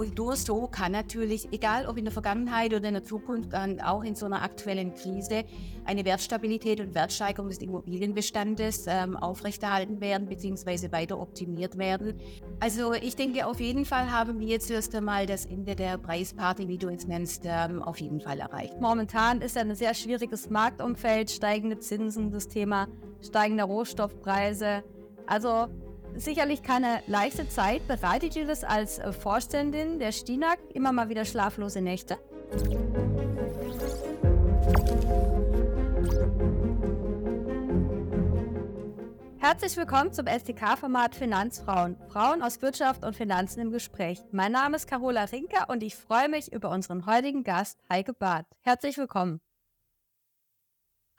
Und so kann natürlich, egal ob in der Vergangenheit oder in der Zukunft, dann auch in so einer aktuellen Krise, eine Wertstabilität und Wertsteigerung des Immobilienbestandes ähm, aufrechterhalten werden bzw. weiter optimiert werden. Also ich denke, auf jeden Fall haben wir jetzt erst einmal das Ende der Preisparty, wie du es nennst, ähm, auf jeden Fall erreicht. Momentan ist ein sehr schwieriges Marktumfeld, steigende Zinsen, das Thema steigender Rohstoffpreise. Also sicherlich keine leichte Zeit. Bereitet ihr das als äh, Vorständin der Stinak immer mal wieder schlaflose Nächte? Herzlich willkommen zum STK-Format Finanzfrauen. Frauen aus Wirtschaft und Finanzen im Gespräch. Mein Name ist Carola Rinker und ich freue mich über unseren heutigen Gast Heike Barth. Herzlich willkommen.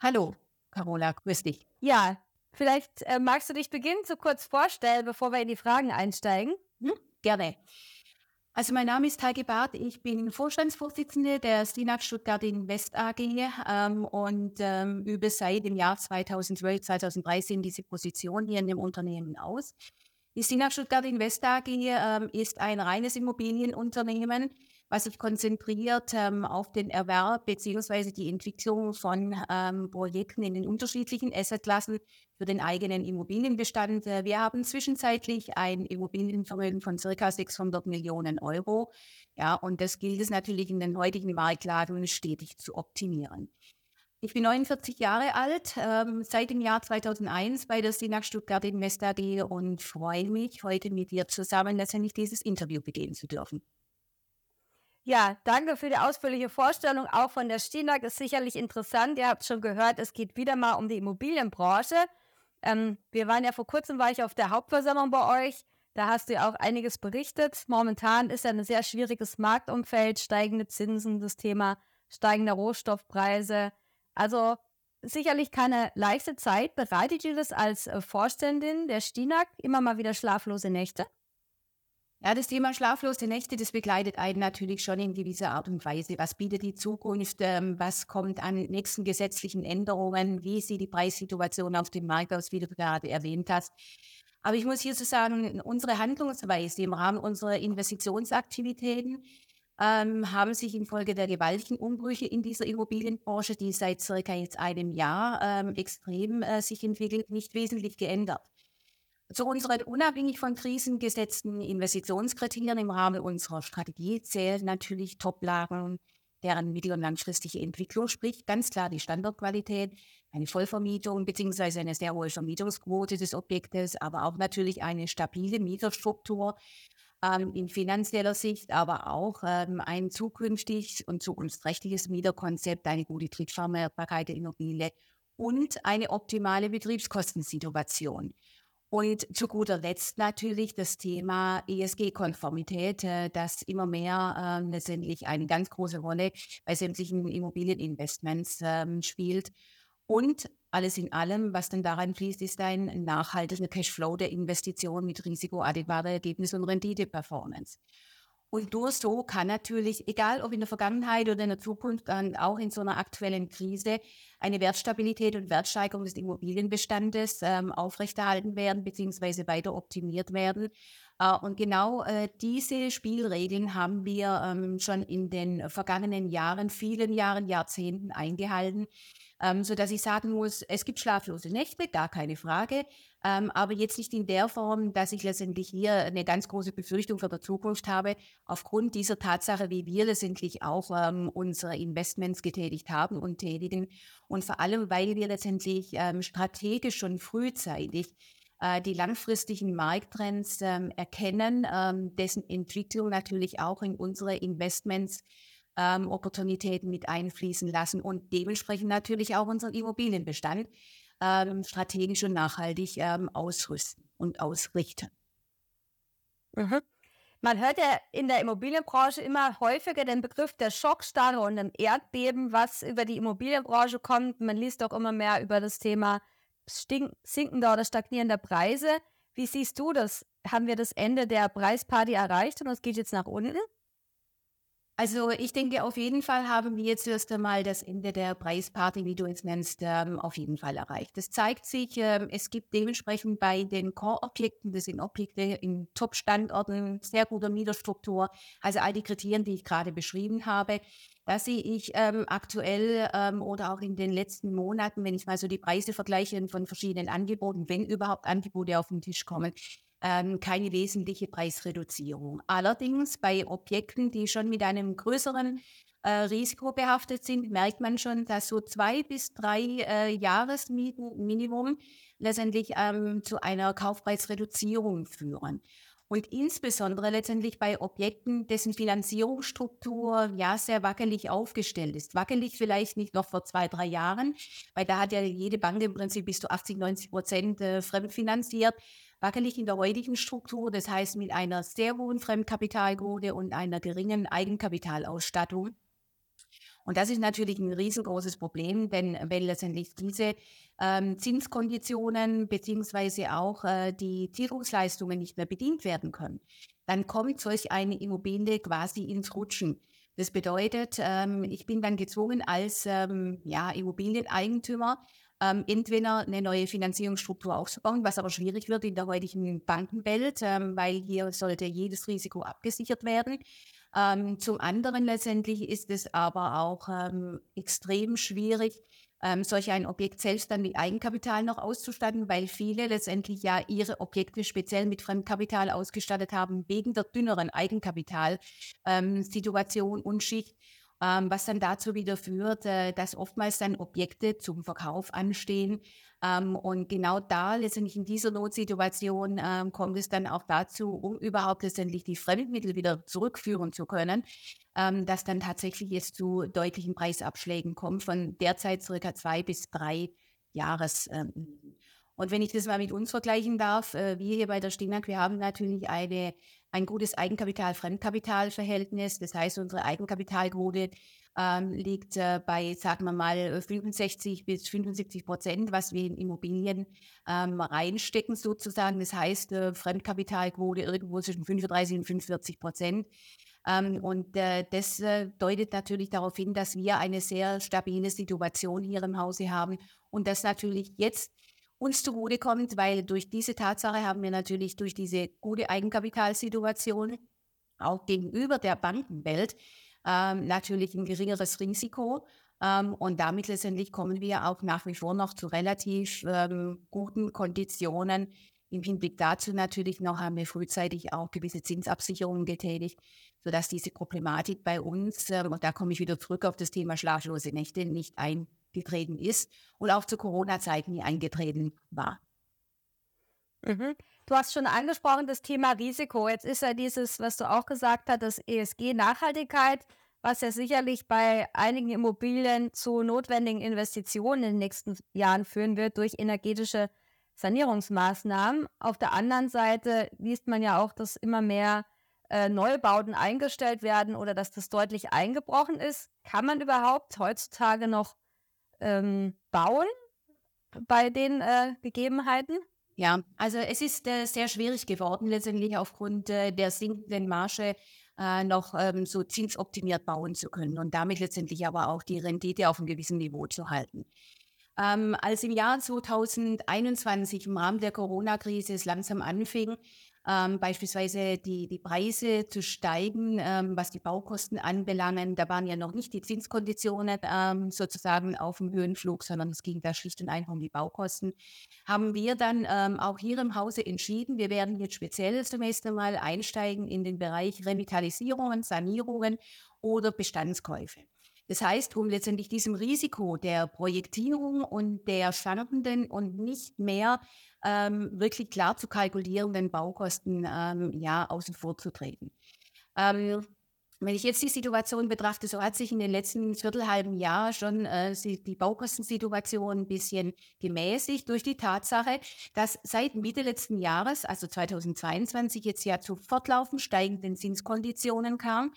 Hallo, Carola, grüß dich. Ja, Vielleicht äh, magst du dich beginnen zu kurz vorstellen, bevor wir in die Fragen einsteigen? Hm, gerne. Also mein Name ist Heike Barth, ich bin Vorstandsvorsitzende der Stinak Stuttgart Invest AG ähm, und ähm, übe seit dem Jahr 2012, 2013 diese Position hier in dem Unternehmen aus. Die Stinak Stuttgart Invest AG ähm, ist ein reines Immobilienunternehmen, was sich konzentriert ähm, auf den Erwerb bzw. die Entwicklung von ähm, Projekten in den unterschiedlichen Assetklassen für den eigenen Immobilienbestand. Äh, wir haben zwischenzeitlich ein Immobilienvermögen von circa 600 Millionen Euro. Ja, und das gilt es natürlich in den heutigen Marktlagen stetig zu optimieren. Ich bin 49 Jahre alt, ähm, seit dem Jahr 2001 bei der Sinak Stuttgart Invest AG und freue mich, heute mit dir zusammen letztendlich dieses Interview beginnen zu dürfen. Ja, danke für die ausführliche Vorstellung. Auch von der Stinak ist sicherlich interessant. Ihr habt schon gehört, es geht wieder mal um die Immobilienbranche. Ähm, wir waren ja vor kurzem, war ich auf der Hauptversammlung bei euch. Da hast du ja auch einiges berichtet. Momentan ist ja ein sehr schwieriges Marktumfeld, steigende Zinsen, das Thema steigender Rohstoffpreise. Also sicherlich keine leichte Zeit. Bereitet ihr das als äh, Vorständin der Stinak immer mal wieder schlaflose Nächte? Ja, das Thema schlaflose Nächte, das begleitet einen natürlich schon in gewisser Art und Weise. Was bietet die Zukunft? Ähm, was kommt an nächsten gesetzlichen Änderungen? Wie sieht die Preissituation auf dem Markt aus, wie du gerade erwähnt hast? Aber ich muss hier so sagen, unsere Handlungsweise im Rahmen unserer Investitionsaktivitäten ähm, haben sich infolge der gewaltigen Umbrüche in dieser Immobilienbranche, die seit circa jetzt einem Jahr ähm, extrem äh, sich entwickelt, nicht wesentlich geändert. Zu unseren unabhängig von Krisen gesetzten Investitionskriterien im Rahmen unserer Strategie zählen natürlich Toplagen, deren mittel- und langfristige Entwicklung, sprich ganz klar die Standortqualität, eine Vollvermietung bzw. eine sehr hohe Vermietungsquote des Objektes, aber auch natürlich eine stabile Mieterstruktur ähm, in finanzieller Sicht, aber auch ähm, ein zukünftig und zukunftsträchtiges Mieterkonzept, eine gute Drittvermehrbarkeit der Immobilie und eine optimale Betriebskostensituation. Und zu guter Letzt natürlich das Thema ESG-Konformität, äh, das immer mehr äh, letztendlich eine ganz große Rolle bei sämtlichen Immobilieninvestments ähm, spielt. Und alles in allem, was dann daran fließt, ist ein nachhaltiger Cashflow der Investition mit risikoadäquater Ergebnis- und Rendite-Performance. Und nur so kann natürlich, egal ob in der Vergangenheit oder in der Zukunft, dann auch in so einer aktuellen Krise eine Wertstabilität und Wertsteigerung des Immobilienbestandes ähm, aufrechterhalten werden bzw. weiter optimiert werden. Äh, und genau äh, diese Spielregeln haben wir ähm, schon in den vergangenen Jahren, vielen Jahren, Jahrzehnten eingehalten. Ähm, so dass ich sagen muss, es gibt schlaflose Nächte, gar keine Frage, ähm, aber jetzt nicht in der Form, dass ich letztendlich hier eine ganz große Befürchtung für die Zukunft habe, aufgrund dieser Tatsache, wie wir letztendlich auch unsere Investments getätigt haben und tätigen und vor allem, weil wir letztendlich strategisch schon frühzeitig die langfristigen Markttrends ähm, erkennen, ähm, dessen Entwicklung natürlich auch in unsere Investments ähm, Opportunitäten mit einfließen lassen und dementsprechend natürlich auch unseren Immobilienbestand ähm, strategisch und nachhaltig ähm, ausrüsten und ausrichten. Mhm. Man hört ja in der Immobilienbranche immer häufiger den Begriff der Schockstarre und dem Erdbeben, was über die Immobilienbranche kommt. Man liest auch immer mehr über das Thema sinkender oder stagnierender Preise. Wie siehst du das? Haben wir das Ende der Preisparty erreicht und es geht jetzt nach unten? Also ich denke, auf jeden Fall haben wir jetzt erst einmal das Ende der Preisparty, wie du es nennst, ähm, auf jeden Fall erreicht. Das zeigt sich, ähm, es gibt dementsprechend bei den Core-Objekten, das sind Objekte in Top-Standorten, sehr guter Mieterstruktur, also all die Kriterien, die ich gerade beschrieben habe. Da sehe ich ähm, aktuell oder auch in den letzten Monaten, wenn ich mal so die Preise vergleiche von verschiedenen Angeboten, wenn überhaupt Angebote auf den Tisch kommen, ähm, keine wesentliche Preisreduzierung. Allerdings bei Objekten, die schon mit einem größeren äh, Risiko behaftet sind, merkt man schon, dass so zwei bis drei äh, Jahresmieten Minimum letztendlich ähm, zu einer Kaufpreisreduzierung führen. Und insbesondere letztendlich bei Objekten, dessen Finanzierungsstruktur ja sehr wackelig aufgestellt ist. Wackelig vielleicht nicht noch vor zwei, drei Jahren, weil da hat ja jede Bank im Prinzip bis zu 80, 90 Prozent äh, fremdfinanziert wackelig in der heutigen Struktur, das heißt mit einer sehr hohen Fremdkapitalquote und einer geringen Eigenkapitalausstattung. Und das ist natürlich ein riesengroßes Problem, denn wenn letztendlich diese ähm, Zinskonditionen beziehungsweise auch äh, die Tilgungsleistungen nicht mehr bedient werden können, dann kommt solch eine Immobilie quasi ins Rutschen. Das bedeutet, ähm, ich bin dann gezwungen als ähm, ja, Immobilieneigentümer ähm, entweder eine neue Finanzierungsstruktur aufzubauen, was aber schwierig wird in der heutigen Bankenwelt, ähm, weil hier sollte jedes Risiko abgesichert werden. Ähm, zum anderen letztendlich ist es aber auch ähm, extrem schwierig, ähm, solch ein Objekt selbst dann mit Eigenkapital noch auszustatten, weil viele letztendlich ja ihre Objekte speziell mit Fremdkapital ausgestattet haben, wegen der dünneren Eigenkapitalsituation ähm, und Schicht ähm, was dann dazu wieder führt, äh, dass oftmals dann Objekte zum Verkauf anstehen. Ähm, und genau da, letztendlich in dieser Notsituation, ähm, kommt es dann auch dazu, um überhaupt letztendlich die Fremdmittel wieder zurückführen zu können, ähm, dass dann tatsächlich es zu deutlichen Preisabschlägen kommt von derzeit circa zwei bis drei Jahres. Ähm, und wenn ich das mal mit uns vergleichen darf, äh, wir hier bei der Stinak, wir haben natürlich eine ein gutes Eigenkapital-Fremdkapital-Verhältnis. Das heißt, unsere Eigenkapitalquote ähm, liegt äh, bei, sagen wir mal, 65 bis 75 Prozent, was wir in Immobilien ähm, reinstecken sozusagen. Das heißt, äh, Fremdkapitalquote irgendwo zwischen 35 und 45 Prozent. Ähm, und äh, das äh, deutet natürlich darauf hin, dass wir eine sehr stabile Situation hier im Hause haben und das natürlich jetzt uns zugutekommt, weil durch diese Tatsache haben wir natürlich durch diese gute Eigenkapitalsituation auch gegenüber der Bankenwelt ähm, natürlich ein geringeres Risiko. Ähm, und damit letztendlich kommen wir auch nach wie vor noch zu relativ ähm, guten Konditionen. Im Hinblick dazu natürlich noch haben wir frühzeitig auch gewisse Zinsabsicherungen getätigt, sodass diese Problematik bei uns, ähm, und da komme ich wieder zurück auf das Thema schlaflose Nächte, nicht ein getreten ist und auch zu Corona-Zeiten nie eingetreten war. Mhm. Du hast schon angesprochen, das Thema Risiko. Jetzt ist ja dieses, was du auch gesagt hast, das ESG-Nachhaltigkeit, was ja sicherlich bei einigen Immobilien zu notwendigen Investitionen in den nächsten Jahren führen wird durch energetische Sanierungsmaßnahmen. Auf der anderen Seite liest man ja auch, dass immer mehr äh, Neubauten eingestellt werden oder dass das deutlich eingebrochen ist. Kann man überhaupt heutzutage noch ähm, bauen bei den äh, Gegebenheiten? Ja, also es ist äh, sehr schwierig geworden, letztendlich aufgrund äh, der sinkenden Marge äh, noch ähm, so zinsoptimiert bauen zu können und damit letztendlich aber auch die Rendite auf einem gewissen Niveau zu halten. Ähm, als im Jahr 2021 im Rahmen der Corona-Krise es langsam anfing, ähm, beispielsweise die, die Preise zu steigen, ähm, was die Baukosten anbelangen. Da waren ja noch nicht die Zinskonditionen ähm, sozusagen auf dem Höhenflug, sondern es ging da schlicht und einfach um die Baukosten. Haben wir dann ähm, auch hier im Hause entschieden, wir werden jetzt speziell zunächst einmal einsteigen in den Bereich Revitalisierungen, Sanierungen oder Bestandskäufe. Das heißt, um letztendlich diesem Risiko der Projektierung und der schwankenden und nicht mehr ähm, wirklich klar zu kalkulierenden Baukosten ähm, ja, außen vor zu treten. Ähm, wenn ich jetzt die Situation betrachte, so hat sich in den letzten viertelhalben Jahr schon äh, die Baukostensituation ein bisschen gemäßigt durch die Tatsache, dass seit Mitte letzten Jahres, also 2022, jetzt ja zu fortlaufend steigenden Zinskonditionen kam.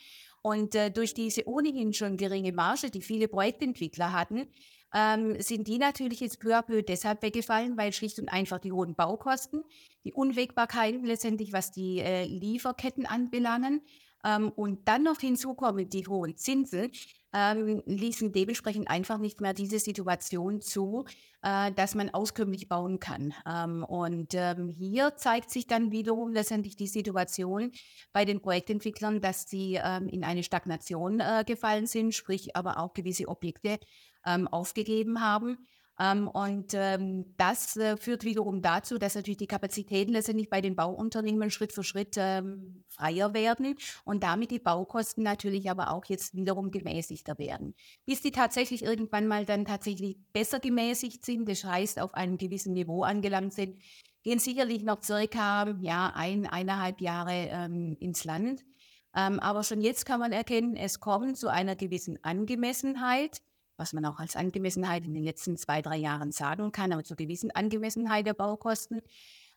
Und äh, durch diese ohnehin schon geringe Marge, die viele Projektentwickler hatten, ähm, sind die natürlich jetzt peu à peu deshalb weggefallen, weil schlicht und einfach die hohen Baukosten, die Unwägbarkeiten letztendlich, was die äh, Lieferketten anbelangen, ähm, und dann noch hinzukommen die hohen Zinsen, ähm, ließen dementsprechend einfach nicht mehr diese Situation zu, äh, dass man auskömmlich bauen kann. Ähm, und ähm, hier zeigt sich dann wiederum letztendlich die Situation bei den Projektentwicklern, dass sie ähm, in eine Stagnation äh, gefallen sind, sprich aber auch gewisse Objekte ähm, aufgegeben haben. Ähm, und ähm, das äh, führt wiederum dazu, dass natürlich die Kapazitäten letztendlich bei den Bauunternehmen Schritt für Schritt ähm, freier werden und damit die Baukosten natürlich aber auch jetzt wiederum gemäßigter werden. Bis die tatsächlich irgendwann mal dann tatsächlich besser gemäßigt sind, das heißt auf einem gewissen Niveau angelangt sind, gehen sicherlich noch circa ja, ein, eineinhalb Jahre ähm, ins Land. Ähm, aber schon jetzt kann man erkennen, es kommt zu einer gewissen Angemessenheit was man auch als Angemessenheit in den letzten zwei, drei Jahren sagen kann, aber zur gewissen Angemessenheit der Baukosten.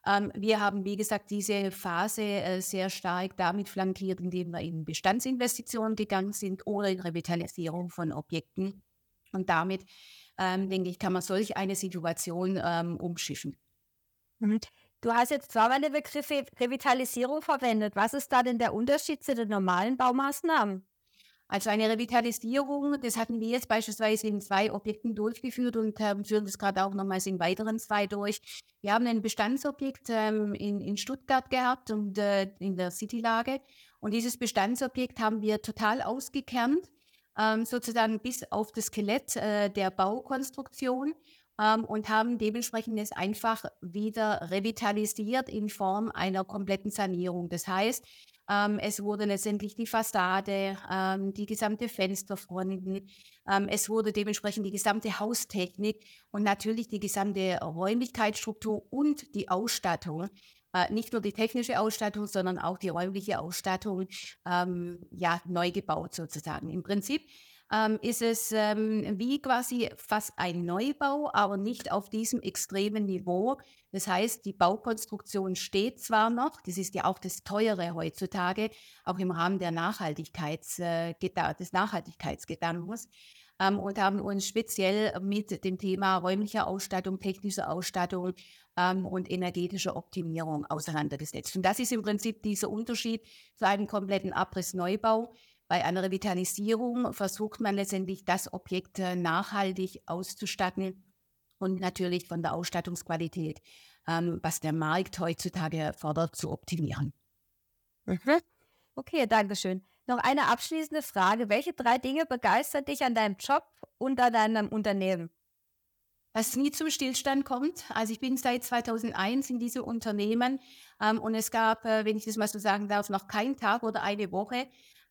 Ähm, wir haben, wie gesagt, diese Phase äh, sehr stark damit flankiert, indem wir in Bestandsinvestitionen gegangen sind oder in Revitalisierung von Objekten. Und damit, ähm, denke ich, kann man solch eine Situation ähm, umschiffen. Mhm. Du hast jetzt zweimal den Begriff Revitalisierung verwendet. Was ist da denn der Unterschied zu den normalen Baumaßnahmen? Also eine Revitalisierung, das hatten wir jetzt beispielsweise in zwei Objekten durchgeführt und ähm, führen das gerade auch nochmals in weiteren zwei durch. Wir haben ein Bestandsobjekt ähm, in, in Stuttgart gehabt und äh, in der Citylage. Und dieses Bestandsobjekt haben wir total ausgekernt, ähm, sozusagen bis auf das Skelett äh, der Baukonstruktion ähm, und haben dementsprechend es einfach wieder revitalisiert in Form einer kompletten Sanierung. Das heißt, ähm, es wurde letztendlich die Fassade, ähm, die gesamte Fensterfronten, ähm, es wurde dementsprechend die gesamte Haustechnik und natürlich die gesamte Räumlichkeitsstruktur und die Ausstattung äh, nicht nur die technische Ausstattung, sondern auch die räumliche Ausstattung ähm, ja, neu gebaut sozusagen. Im Prinzip ähm, ist es ähm, wie quasi fast ein Neubau, aber nicht auf diesem extremen Niveau. Das heißt, die Baukonstruktion steht zwar noch, das ist ja auch das Teure heutzutage, auch im Rahmen der Nachhaltigkeits, äh, des Nachhaltigkeitsgedankens. Ähm, und haben uns speziell mit dem Thema räumlicher Ausstattung, technischer Ausstattung ähm, und energetischer Optimierung auseinandergesetzt. Und das ist im Prinzip dieser Unterschied zu einem kompletten Abriss-Neubau. Bei einer Revitalisierung versucht man letztendlich das Objekt äh, nachhaltig auszustatten und natürlich von der Ausstattungsqualität, ähm, was der Markt heutzutage fordert, zu optimieren. Mhm. Okay, danke schön. Noch eine abschließende Frage. Welche drei Dinge begeistern dich an deinem Job und an deinem Unternehmen? Dass es nie zum Stillstand kommt. Also ich bin seit 2001 in diesem Unternehmen ähm, und es gab, äh, wenn ich das mal so sagen darf, noch keinen Tag oder eine Woche,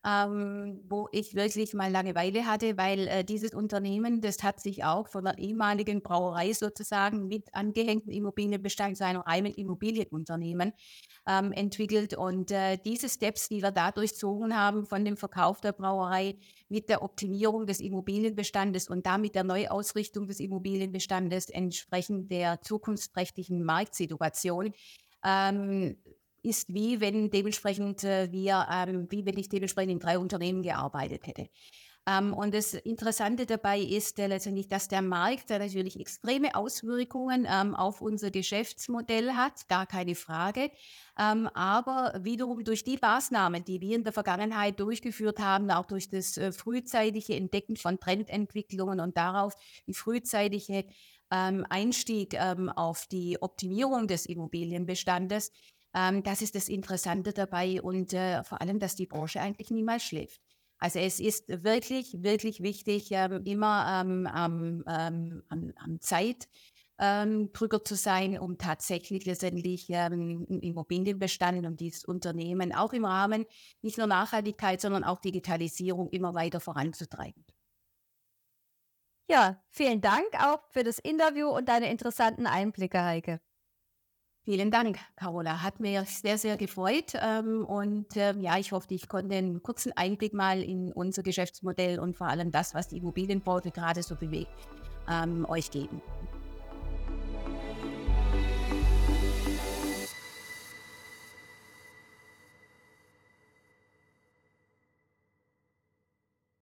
ähm, wo ich wirklich mal Langeweile hatte, weil äh, dieses Unternehmen, das hat sich auch von der ehemaligen Brauerei sozusagen mit angehängten Immobilienbestand zu einem reinen Immobilienunternehmen ähm, entwickelt. Und äh, diese Steps, die wir da durchzogen haben, von dem Verkauf der Brauerei mit der Optimierung des Immobilienbestandes und damit der Neuausrichtung des Immobilienbestandes entsprechend der zukunftsträchtigen Marktsituation, ähm, ist wie wenn dementsprechend äh, wir, ähm, wie wenn ich dementsprechend in drei Unternehmen gearbeitet hätte. Ähm, und das Interessante dabei ist äh, letztendlich, dass der Markt äh, natürlich extreme Auswirkungen ähm, auf unser Geschäftsmodell hat, gar keine Frage. Ähm, aber wiederum durch die Maßnahmen, die wir in der Vergangenheit durchgeführt haben, auch durch das äh, frühzeitige Entdecken von Trendentwicklungen und darauf die frühzeitige ähm, Einstieg ähm, auf die Optimierung des Immobilienbestandes, ähm, das ist das Interessante dabei und äh, vor allem, dass die Branche eigentlich niemals schläft. Also es ist wirklich, wirklich wichtig, ähm, immer ähm, am, ähm, am, am Zeit ähm, drüber zu sein, um tatsächlich letztendlich ähm, Immobilienbestand und dieses Unternehmen auch im Rahmen nicht nur Nachhaltigkeit, sondern auch Digitalisierung immer weiter voranzutreiben. Ja, vielen Dank auch für das Interview und deine interessanten Einblicke, Heike. Vielen Dank, Carola. Hat mir sehr, sehr gefreut. Ähm, und ähm, ja, ich hoffe, ich konnte einen kurzen Einblick mal in unser Geschäftsmodell und vor allem das, was die Immobilienbranche gerade so bewegt, ähm, euch geben.